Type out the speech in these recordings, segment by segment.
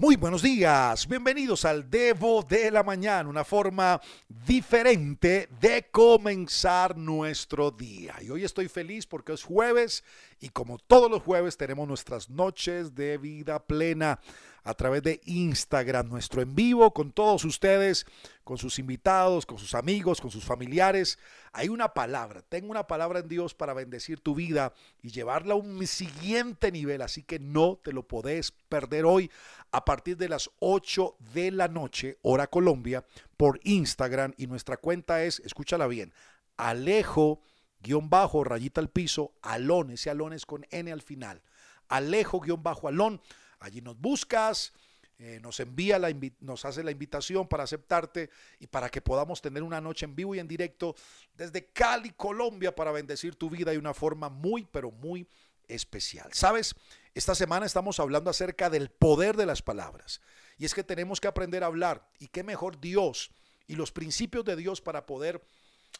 Muy buenos días, bienvenidos al Devo de la Mañana, una forma diferente de comenzar nuestro día. Y hoy estoy feliz porque es jueves y como todos los jueves tenemos nuestras noches de vida plena a través de Instagram, nuestro en vivo con todos ustedes, con sus invitados, con sus amigos, con sus familiares. Hay una palabra, tengo una palabra en Dios para bendecir tu vida y llevarla a un siguiente nivel, así que no te lo podés perder hoy a partir de las 8 de la noche, hora Colombia, por Instagram y nuestra cuenta es, escúchala bien, Alejo guion bajo, rayita al piso, Alón, ese Alón es con N al final. Alejo guion bajo Alón. Allí nos buscas, eh, nos envía la nos hace la invitación para aceptarte y para que podamos tener una noche en vivo y en directo desde Cali, Colombia, para bendecir tu vida de una forma muy, pero muy especial. ¿Sabes? Esta semana estamos hablando acerca del poder de las palabras. Y es que tenemos que aprender a hablar. Y qué mejor Dios y los principios de Dios para poder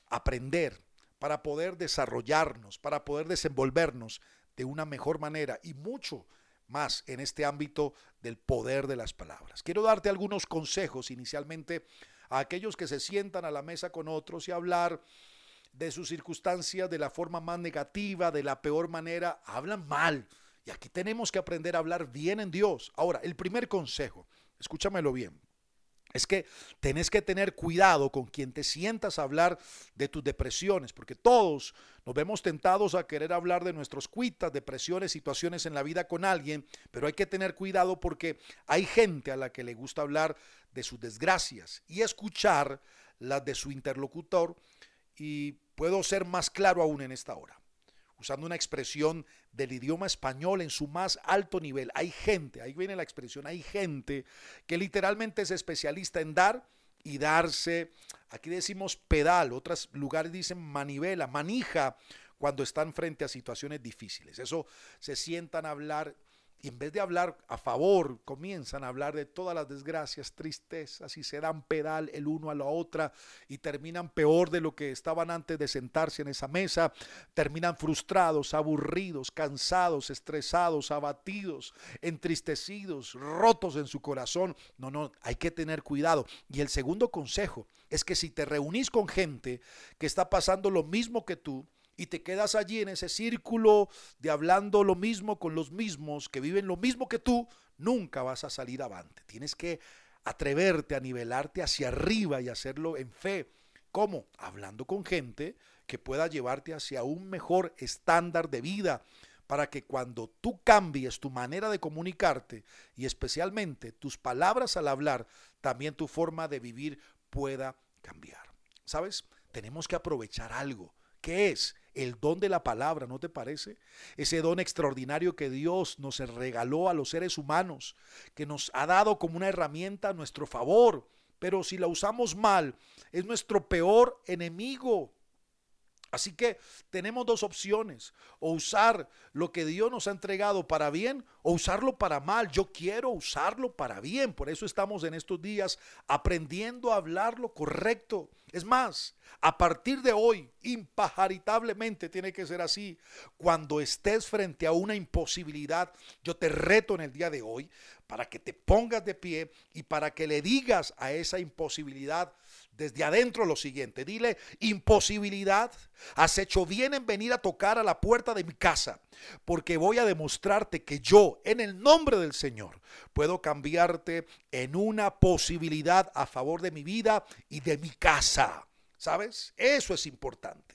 aprender, para poder desarrollarnos, para poder desenvolvernos de una mejor manera y mucho más en este ámbito del poder de las palabras. Quiero darte algunos consejos inicialmente a aquellos que se sientan a la mesa con otros y hablar de sus circunstancias de la forma más negativa, de la peor manera, hablan mal. Y aquí tenemos que aprender a hablar bien en Dios. Ahora, el primer consejo, escúchamelo bien es que tenés que tener cuidado con quien te sientas a hablar de tus depresiones, porque todos nos vemos tentados a querer hablar de nuestros cuitas, depresiones, situaciones en la vida con alguien, pero hay que tener cuidado porque hay gente a la que le gusta hablar de sus desgracias y escuchar las de su interlocutor y puedo ser más claro aún en esta hora usando una expresión del idioma español en su más alto nivel. Hay gente, ahí viene la expresión, hay gente que literalmente es especialista en dar y darse, aquí decimos pedal, otros lugares dicen manivela, manija, cuando están frente a situaciones difíciles. Eso se sientan a hablar y en vez de hablar a favor, comienzan a hablar de todas las desgracias, tristezas y se dan pedal el uno a la otra y terminan peor de lo que estaban antes de sentarse en esa mesa. Terminan frustrados, aburridos, cansados, estresados, abatidos, entristecidos, rotos en su corazón. No, no, hay que tener cuidado. Y el segundo consejo es que si te reunís con gente que está pasando lo mismo que tú, y te quedas allí en ese círculo de hablando lo mismo con los mismos que viven lo mismo que tú, nunca vas a salir avante. Tienes que atreverte a nivelarte hacia arriba y hacerlo en fe. ¿Cómo? Hablando con gente que pueda llevarte hacia un mejor estándar de vida para que cuando tú cambies tu manera de comunicarte y especialmente tus palabras al hablar, también tu forma de vivir pueda cambiar. ¿Sabes? Tenemos que aprovechar algo. ¿Qué es? El don de la palabra, ¿no te parece? Ese don extraordinario que Dios nos regaló a los seres humanos, que nos ha dado como una herramienta a nuestro favor, pero si la usamos mal, es nuestro peor enemigo. Así que tenemos dos opciones, o usar lo que Dios nos ha entregado para bien o usarlo para mal. Yo quiero usarlo para bien, por eso estamos en estos días aprendiendo a hablar lo correcto. Es más, a partir de hoy, impajaritablemente tiene que ser así. Cuando estés frente a una imposibilidad, yo te reto en el día de hoy para que te pongas de pie y para que le digas a esa imposibilidad, desde adentro lo siguiente. Dile, imposibilidad, has hecho bien en venir a tocar a la puerta de mi casa, porque voy a demostrarte que yo, en el nombre del Señor, puedo cambiarte en una posibilidad a favor de mi vida y de mi casa. ¿Sabes? Eso es importante.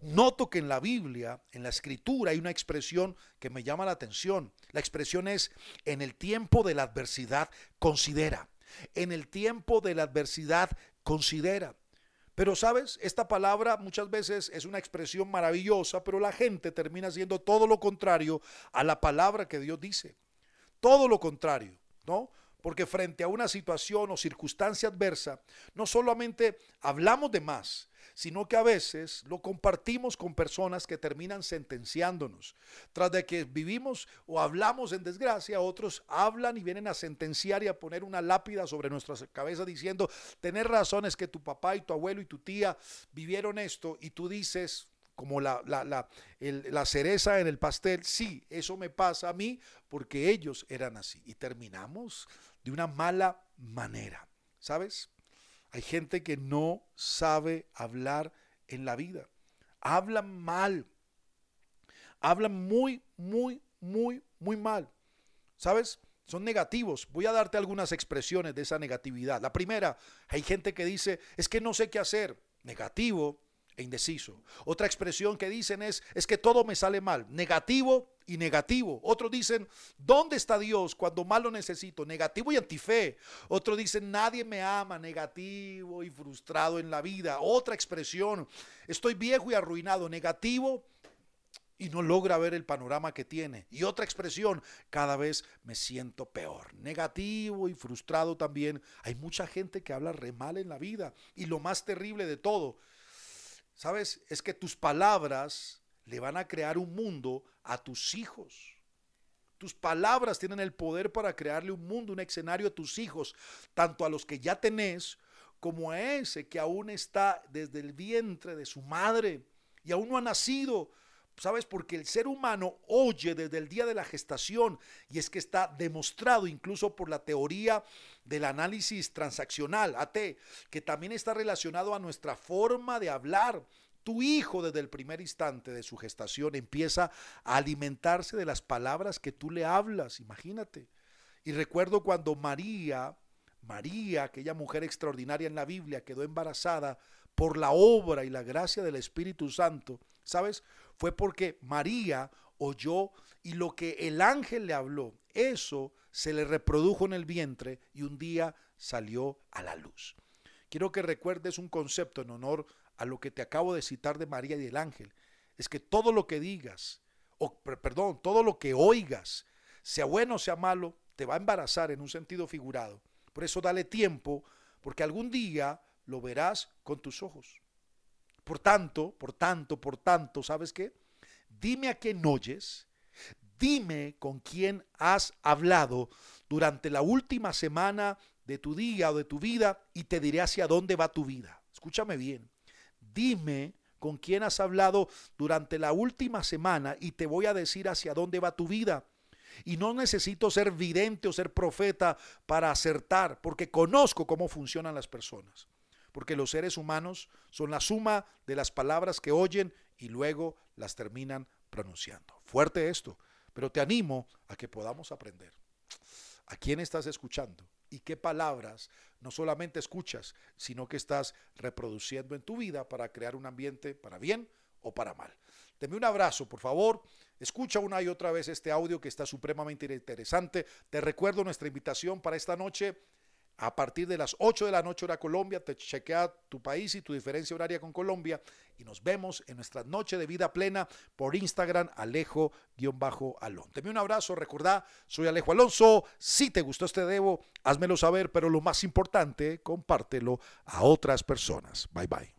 Noto que en la Biblia, en la escritura, hay una expresión que me llama la atención. La expresión es, en el tiempo de la adversidad, considera. En el tiempo de la adversidad, considera. Pero sabes, esta palabra muchas veces es una expresión maravillosa, pero la gente termina siendo todo lo contrario a la palabra que Dios dice. Todo lo contrario, ¿no? Porque frente a una situación o circunstancia adversa, no solamente hablamos de más, sino que a veces lo compartimos con personas que terminan sentenciándonos. Tras de que vivimos o hablamos en desgracia, otros hablan y vienen a sentenciar y a poner una lápida sobre nuestras cabezas diciendo, tener razones que tu papá y tu abuelo y tu tía vivieron esto y tú dices, como la, la, cereza en el pastel. Sí, eso me pasa a mí porque ellos eran así. Y terminamos de una mala manera. ¿Sabes? Hay gente que no sabe hablar en la vida. Hablan mal. Hablan muy, muy, muy, muy mal. ¿Sabes? Son negativos. Voy a darte algunas expresiones de esa negatividad. La primera, hay gente que dice, es que no sé qué hacer. Negativo e indeciso. Otra expresión que dicen es, es que todo me sale mal. Negativo y negativo. Otros dicen, ¿dónde está Dios cuando más lo necesito? Negativo y antife. Otros dicen, nadie me ama. Negativo y frustrado en la vida. Otra expresión, estoy viejo y arruinado. Negativo y no logra ver el panorama que tiene. Y otra expresión, cada vez me siento peor, negativo y frustrado también. Hay mucha gente que habla re mal en la vida. Y lo más terrible de todo, ¿sabes? Es que tus palabras le van a crear un mundo a tus hijos. Tus palabras tienen el poder para crearle un mundo, un escenario a tus hijos, tanto a los que ya tenés como a ese que aún está desde el vientre de su madre y aún no ha nacido ¿Sabes? Porque el ser humano oye desde el día de la gestación y es que está demostrado incluso por la teoría del análisis transaccional, AT, que también está relacionado a nuestra forma de hablar. Tu hijo desde el primer instante de su gestación empieza a alimentarse de las palabras que tú le hablas, imagínate. Y recuerdo cuando María, María, aquella mujer extraordinaria en la Biblia, quedó embarazada por la obra y la gracia del Espíritu Santo, ¿sabes? Fue porque María oyó y lo que el ángel le habló, eso se le reprodujo en el vientre y un día salió a la luz. Quiero que recuerdes un concepto en honor a lo que te acabo de citar de María y el ángel. Es que todo lo que digas, o perdón, todo lo que oigas, sea bueno o sea malo, te va a embarazar en un sentido figurado. Por eso dale tiempo, porque algún día lo verás con tus ojos. Por tanto, por tanto, por tanto, ¿sabes qué? Dime a quién oyes, dime con quién has hablado durante la última semana de tu día o de tu vida y te diré hacia dónde va tu vida. Escúchame bien. Dime con quién has hablado durante la última semana y te voy a decir hacia dónde va tu vida. Y no necesito ser vidente o ser profeta para acertar, porque conozco cómo funcionan las personas porque los seres humanos son la suma de las palabras que oyen y luego las terminan pronunciando. Fuerte esto, pero te animo a que podamos aprender. ¿A quién estás escuchando? ¿Y qué palabras no solamente escuchas, sino que estás reproduciendo en tu vida para crear un ambiente para bien o para mal? Deme un abrazo, por favor. Escucha una y otra vez este audio que está supremamente interesante. Te recuerdo nuestra invitación para esta noche a partir de las 8 de la noche hora Colombia, te chequea tu país y tu diferencia horaria con Colombia y nos vemos en nuestra noche de vida plena por Instagram Alejo-Alon. Te un abrazo, recordá, soy Alejo Alonso. Si te gustó este debo, házmelo saber, pero lo más importante, compártelo a otras personas. Bye bye.